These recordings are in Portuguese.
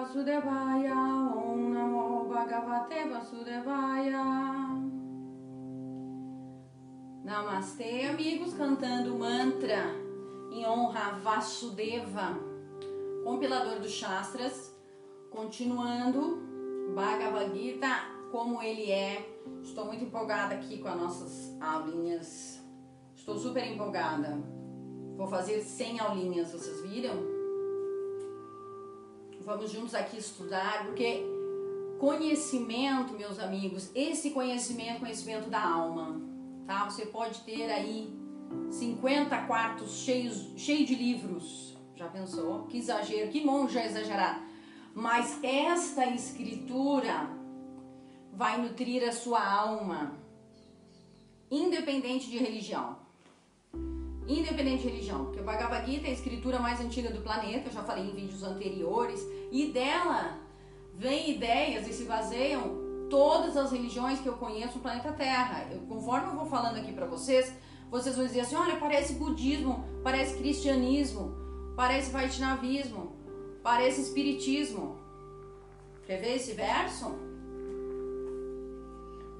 Vasudevaya, Om Namo Bhagavate Vasudevaya. Namastê, amigos, cantando mantra em honra a Vasudeva, compilador dos Shastras, continuando Bhagavad Gita como ele é. Estou muito empolgada aqui com as nossas aulinhas. Estou super empolgada. Vou fazer 100 aulinhas, vocês viram? Vamos juntos aqui estudar, porque conhecimento, meus amigos, esse conhecimento é conhecimento da alma, tá? Você pode ter aí 50 quartos cheios, cheio de livros. Já pensou? Que exagero, que monja exagerado. Mas esta escritura vai nutrir a sua alma, independente de religião independente de religião, porque o Bhagavad Gita é a escritura mais antiga do planeta, eu já falei em vídeos anteriores, e dela vem ideias e se baseiam todas as religiões que eu conheço no planeta Terra. Eu, conforme eu vou falando aqui para vocês, vocês vão dizer assim: olha, parece budismo, parece cristianismo, parece vaishnavismo, parece espiritismo. Quer ver esse verso?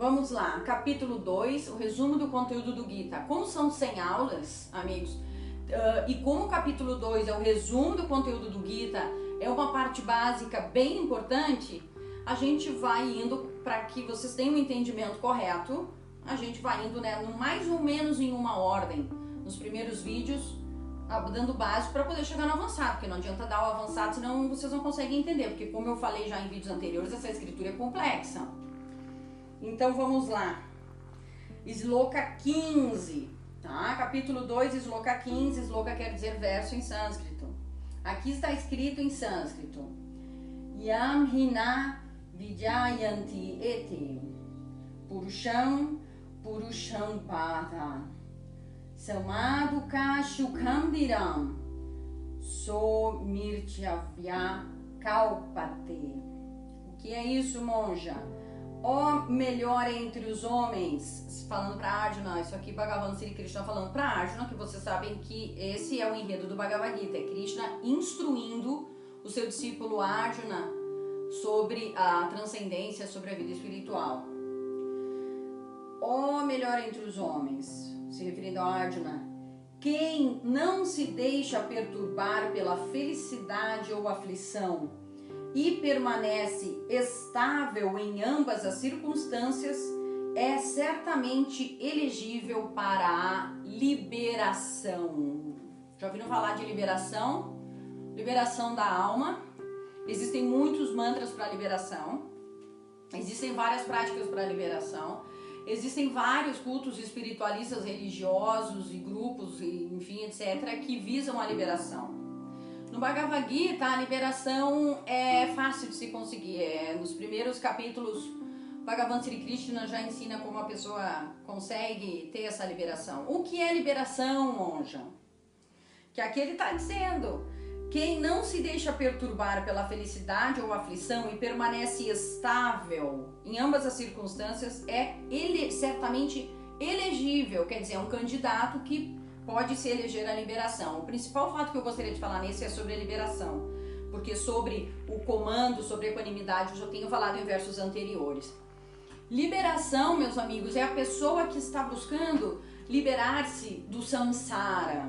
Vamos lá, capítulo 2, o resumo do conteúdo do Gita. Como são 100 aulas, amigos, uh, e como o capítulo 2 é o resumo do conteúdo do Gita, é uma parte básica bem importante, a gente vai indo para que vocês tenham um entendimento correto, a gente vai indo né, mais ou menos em uma ordem. Nos primeiros vídeos, dando básico para poder chegar no avançado, porque não adianta dar o avançado, senão vocês não conseguem entender, porque como eu falei já em vídeos anteriores, essa escritura é complexa. Então vamos lá. Sloka 15, tá? Capítulo 2, Sloka 15. Sloka quer dizer verso em sânscrito. Aqui está escrito em sânscrito. Yam hina vijayanti ete purusham purusham samadu kashukandiram so mirtyavya kalpate. O que é isso, monja? Ó melhor entre os homens, falando para Arjuna, isso aqui Bhagavan Sri Krishna falando para Arjuna, que vocês sabem que esse é o enredo do Bhagavad Gita, é Krishna instruindo o seu discípulo Arjuna sobre a transcendência, sobre a vida espiritual. Ó melhor entre os homens, se referindo a Arjuna, quem não se deixa perturbar pela felicidade ou aflição, e permanece estável em ambas as circunstâncias, é certamente elegível para a liberação. Já ouviram falar de liberação? Liberação da alma. Existem muitos mantras para liberação. Existem várias práticas para liberação. Existem vários cultos espiritualistas religiosos e grupos, enfim, etc., que visam a liberação. No Bhagavad Gita, a liberação é fácil de se conseguir. É, nos primeiros capítulos, Bhagavan Sri Krishna já ensina como a pessoa consegue ter essa liberação. O que é liberação, monja? Que aqui ele está dizendo: quem não se deixa perturbar pela felicidade ou aflição e permanece estável em ambas as circunstâncias é ele certamente elegível, quer dizer, é um candidato que pode se eleger a liberação. O principal fato que eu gostaria de falar nesse é sobre a liberação, porque sobre o comando, sobre a equanimidade, eu já tenho falado em versos anteriores. Liberação, meus amigos, é a pessoa que está buscando liberar-se do samsara.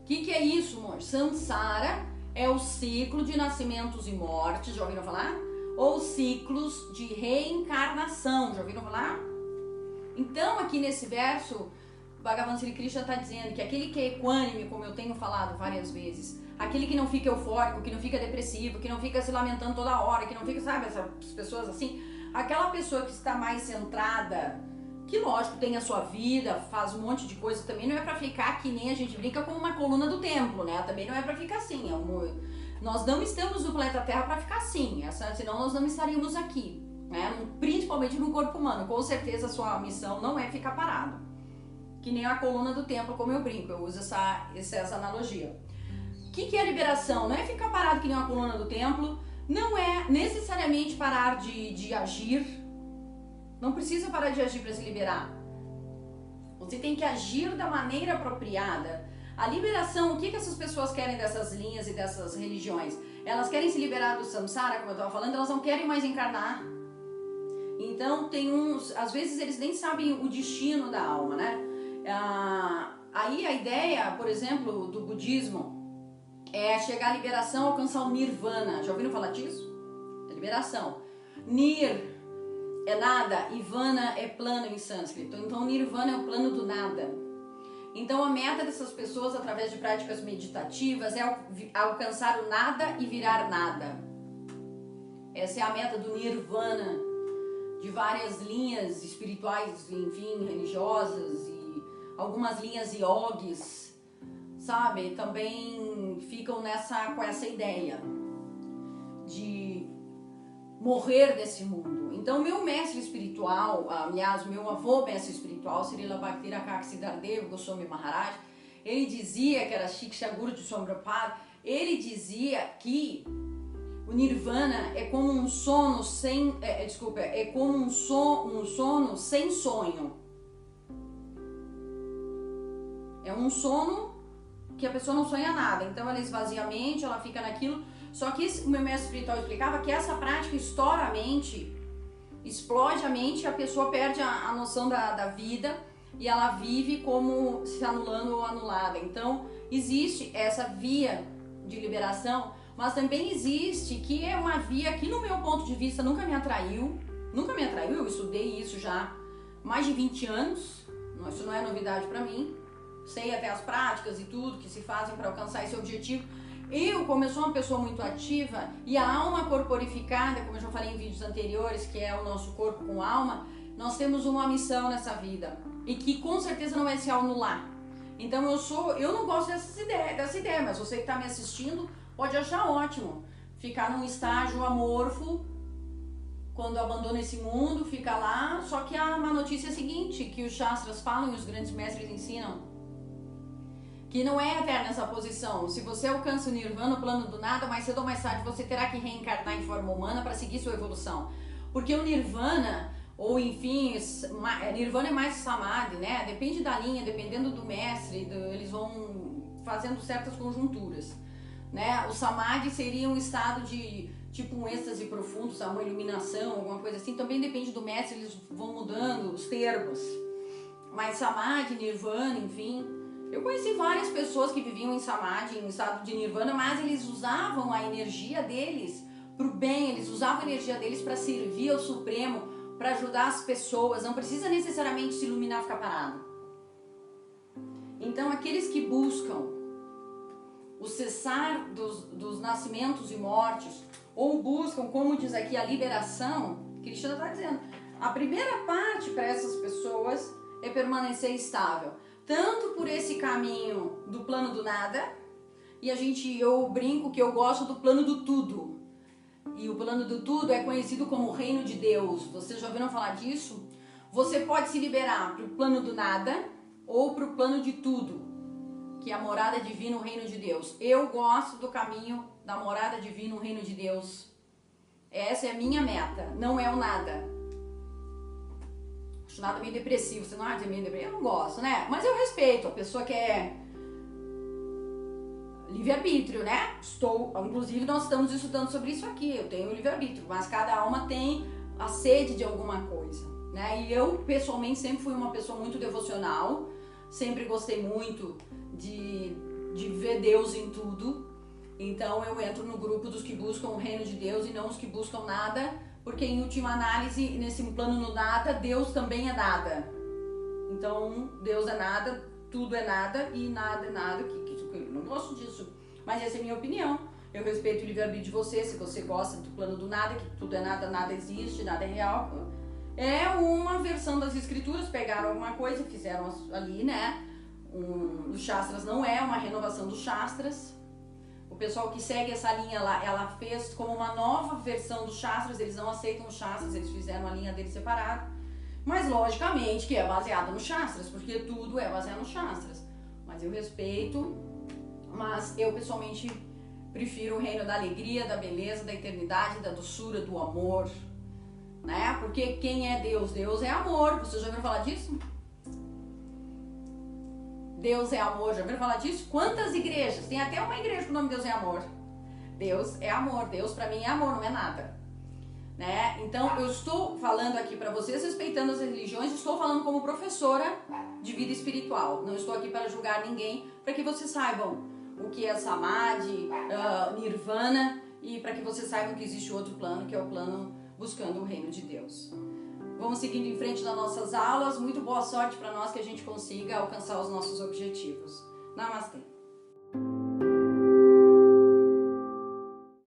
O que, que é isso, amor? Samsara é o ciclo de nascimentos e mortes, já ouviram falar? Ou ciclos de reencarnação, já ouviram falar? Então, aqui nesse verso, Bhagavan Sri Krishna está dizendo que aquele que é equânime, como eu tenho falado várias vezes, aquele que não fica eufórico, que não fica depressivo, que não fica se lamentando toda hora, que não fica, sabe, essas pessoas assim, aquela pessoa que está mais centrada, que lógico tem a sua vida, faz um monte de coisa, também não é para ficar que nem a gente brinca com uma coluna do templo, né? Também não é para ficar assim. É um, nós não estamos no planeta Terra para ficar assim, senão nós não estaríamos aqui, né? Principalmente no corpo humano. Com certeza a sua missão não é ficar parado que nem a coluna do templo, como eu brinco, eu uso essa, essa analogia. O que, que é liberação? Não é ficar parado que nem uma coluna do templo, não é necessariamente parar de, de agir, não precisa parar de agir para se liberar. Você tem que agir da maneira apropriada. A liberação, o que, que essas pessoas querem dessas linhas e dessas religiões? elas querem se liberar do samsara, como eu estava falando, elas não querem mais encarnar. Então tem uns, às vezes eles nem sabem o destino da alma, né? Ah, aí a ideia, por exemplo, do budismo é chegar à liberação, alcançar o nirvana. Já ouviram falar disso? A liberação. Nir é nada e vana é plano em sânscrito. Então nirvana é o plano do nada. Então a meta dessas pessoas através de práticas meditativas é alcançar o nada e virar nada. Essa é a meta do nirvana de várias linhas espirituais, enfim, religiosas algumas linhas yogis, sabe? Também ficam nessa com essa ideia de morrer desse mundo. Então, meu mestre espiritual, aliás, meu avô mestre espiritual, Srila Bhaktira Kaksidardeva Goswami Maharaj, ele dizia que era Shikshaguru de Sombrapad, ele dizia que o nirvana é como um sono sem, é, é, desculpa, é como um, so, um sono sem sonho. É um sono que a pessoa não sonha nada. Então ela esvazia a mente, ela fica naquilo. Só que o meu mestre espiritual explicava que essa prática estoura a mente, explode a mente, a pessoa perde a, a noção da, da vida e ela vive como se anulando ou anulada. Então existe essa via de liberação mas também existe que é uma via que no meu ponto de vista nunca me atraiu, nunca me atraiu, eu estudei isso já mais de 20 anos, isso não é novidade para mim, sei até as práticas e tudo que se fazem para alcançar esse objetivo. Eu, como eu sou uma pessoa muito ativa e a alma corporificada, como eu já falei em vídeos anteriores, que é o nosso corpo com alma, nós temos uma missão nessa vida e que com certeza não vai se anular. Então eu sou, eu não gosto dessa ideia, dessa ideia, mas você que está me assistindo pode achar ótimo ficar num estágio amorfo quando abandona esse mundo, fica lá. Só que a má notícia é a seguinte, que os Shastras falam e os grandes mestres ensinam, que não é eterna essa posição. Se você alcança o Nirvana, o plano do nada, mais cedo ou mais tarde você terá que reencarnar em forma humana para seguir sua evolução. Porque o Nirvana, ou enfim, é, Nirvana é mais Samadhi, né? Depende da linha, dependendo do mestre, do, eles vão fazendo certas conjunturas. Né? O samadhi seria um estado de tipo um êxtase profundo, uma iluminação, alguma coisa assim. Também depende do mestre, eles vão mudando os termos. Mas samadhi, nirvana, enfim. Eu conheci várias pessoas que viviam em samadhi, em estado de nirvana, mas eles usavam a energia deles para o bem, eles usavam a energia deles para servir ao Supremo, para ajudar as pessoas. Não precisa necessariamente se iluminar ficar parado. Então, aqueles que buscam o cessar dos, dos nascimentos e mortes, ou buscam, como diz aqui, a liberação, Cristiano está dizendo, a primeira parte para essas pessoas é permanecer estável, tanto por esse caminho do plano do nada, e a gente, eu brinco que eu gosto do plano do tudo. E o plano do tudo é conhecido como o reino de Deus. Vocês já ouviram falar disso? Você pode se liberar para o plano do nada ou para o plano de tudo que é a morada divina, o reino de Deus. Eu gosto do caminho da morada divina, o reino de Deus. Essa é a minha meta, não é o nada. Nada meio depressivo, você não acha meio depressivo? Eu não gosto, né? Mas eu respeito a pessoa que é livre-arbítrio, né? Estou, inclusive nós estamos estudando sobre isso aqui. Eu tenho livre-arbítrio, mas cada alma tem a sede de alguma coisa, né? E eu pessoalmente sempre fui uma pessoa muito devocional, sempre gostei muito de, de ver Deus em tudo. Então eu entro no grupo dos que buscam o reino de Deus e não os que buscam nada, porque em última análise, nesse plano no nada, Deus também é nada. Então Deus é nada, tudo é nada e nada é nada. Que, que, que eu não gosto disso, mas essa é a minha opinião. Eu respeito o livre-arbítrio de você, se você gosta do plano do nada, que tudo é nada, nada existe, nada é real. É uma versão das escrituras, pegaram alguma coisa, fizeram ali, né? um, dos Shastras não é uma renovação dos Shastras. O pessoal que segue essa linha lá, ela fez como uma nova versão dos Shastras, eles não aceitam os Shastras, eles fizeram a linha deles separada. Mas logicamente que é baseada nos Shastras, porque tudo é baseado nos Shastras. Mas eu respeito, mas eu pessoalmente prefiro o reino da alegria, da beleza, da eternidade, da doçura, do amor. Né? Porque quem é Deus? Deus é amor. Vocês já ouviram falar disso? Deus é amor, já ouviram falar disso? Quantas igrejas? Tem até uma igreja com o nome Deus é amor. Deus é amor. Deus para mim é amor, não é nada. Né? Então eu estou falando aqui para vocês, respeitando as religiões, estou falando como professora de vida espiritual. Não estou aqui para julgar ninguém, para que vocês saibam o que é Samadhi, uh, Nirvana e para que vocês saibam que existe outro plano, que é o plano buscando o reino de Deus. Vamos seguindo em frente nas nossas aulas. Muito boa sorte para nós que a gente consiga alcançar os nossos objetivos. Namastê.